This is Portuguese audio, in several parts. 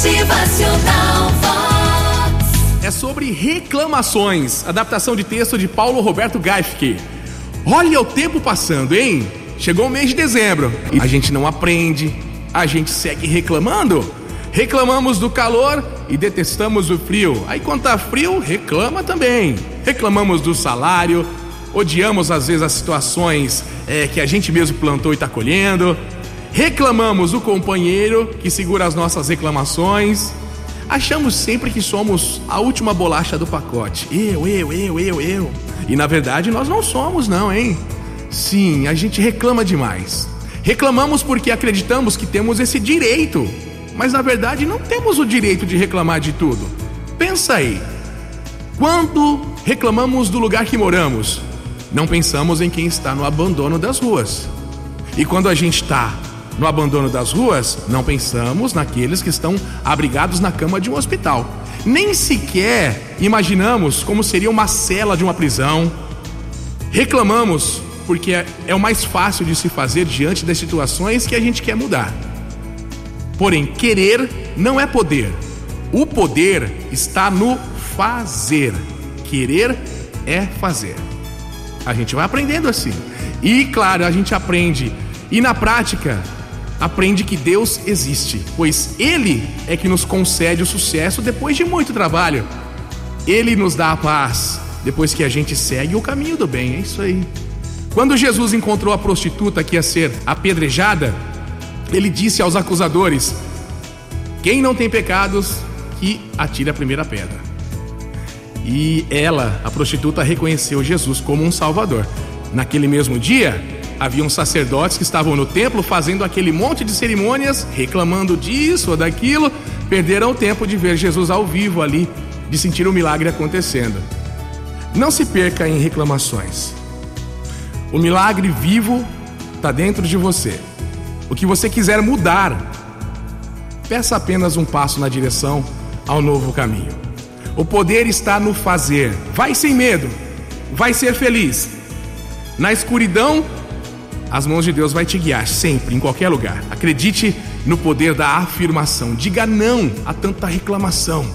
Motivacional Vox. É sobre reclamações. Adaptação de texto de Paulo Roberto Gaifke. Olha o tempo passando, hein? Chegou o mês de dezembro. A gente não aprende. A gente segue reclamando. Reclamamos do calor e detestamos o frio. Aí quando tá frio, reclama também. Reclamamos do salário. Odiamos às vezes as situações é, que a gente mesmo plantou e tá colhendo. Reclamamos do companheiro que segura as nossas reclamações. Achamos sempre que somos a última bolacha do pacote. Eu, eu, eu, eu, eu. E na verdade nós não somos, não, hein? Sim, a gente reclama demais. Reclamamos porque acreditamos que temos esse direito. Mas na verdade não temos o direito de reclamar de tudo. Pensa aí. Quando reclamamos do lugar que moramos, não pensamos em quem está no abandono das ruas. E quando a gente está no abandono das ruas, não pensamos naqueles que estão abrigados na cama de um hospital. Nem sequer imaginamos como seria uma cela de uma prisão. Reclamamos porque é o mais fácil de se fazer diante das situações que a gente quer mudar. Porém, querer não é poder. O poder está no fazer. Querer é fazer. A gente vai aprendendo assim. E claro, a gente aprende. E na prática, aprende que Deus existe, pois Ele é que nos concede o sucesso depois de muito trabalho. Ele nos dá a paz depois que a gente segue o caminho do bem, é isso aí. Quando Jesus encontrou a prostituta que ia ser apedrejada, ele disse aos acusadores: Quem não tem pecados, que atire a primeira pedra. E ela, a prostituta, reconheceu Jesus como um salvador. Naquele mesmo dia, Haviam sacerdotes que estavam no templo fazendo aquele monte de cerimônias, reclamando disso ou daquilo, perderam o tempo de ver Jesus ao vivo ali, de sentir o milagre acontecendo. Não se perca em reclamações. O milagre vivo está dentro de você. O que você quiser mudar, peça apenas um passo na direção ao novo caminho. O poder está no fazer. Vai sem medo. Vai ser feliz. Na escuridão, as mãos de Deus vai te guiar sempre, em qualquer lugar. Acredite no poder da afirmação. Diga não a tanta reclamação.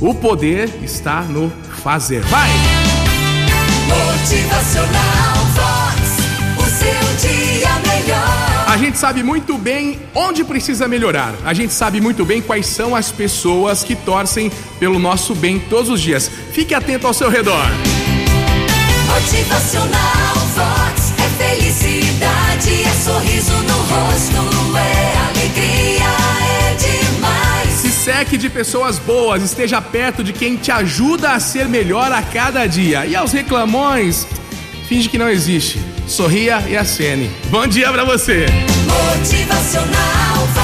O poder está no fazer. Vai! Motivacional Vox. O seu dia melhor. A gente sabe muito bem onde precisa melhorar. A gente sabe muito bem quais são as pessoas que torcem pelo nosso bem todos os dias. Fique atento ao seu redor. Motivacional felicidade, é sorriso no rosto, é alegria, é demais. Se seque de pessoas boas, esteja perto de quem te ajuda a ser melhor a cada dia. E aos reclamões, finge que não existe. Sorria e acene. Bom dia pra você! Motivacional.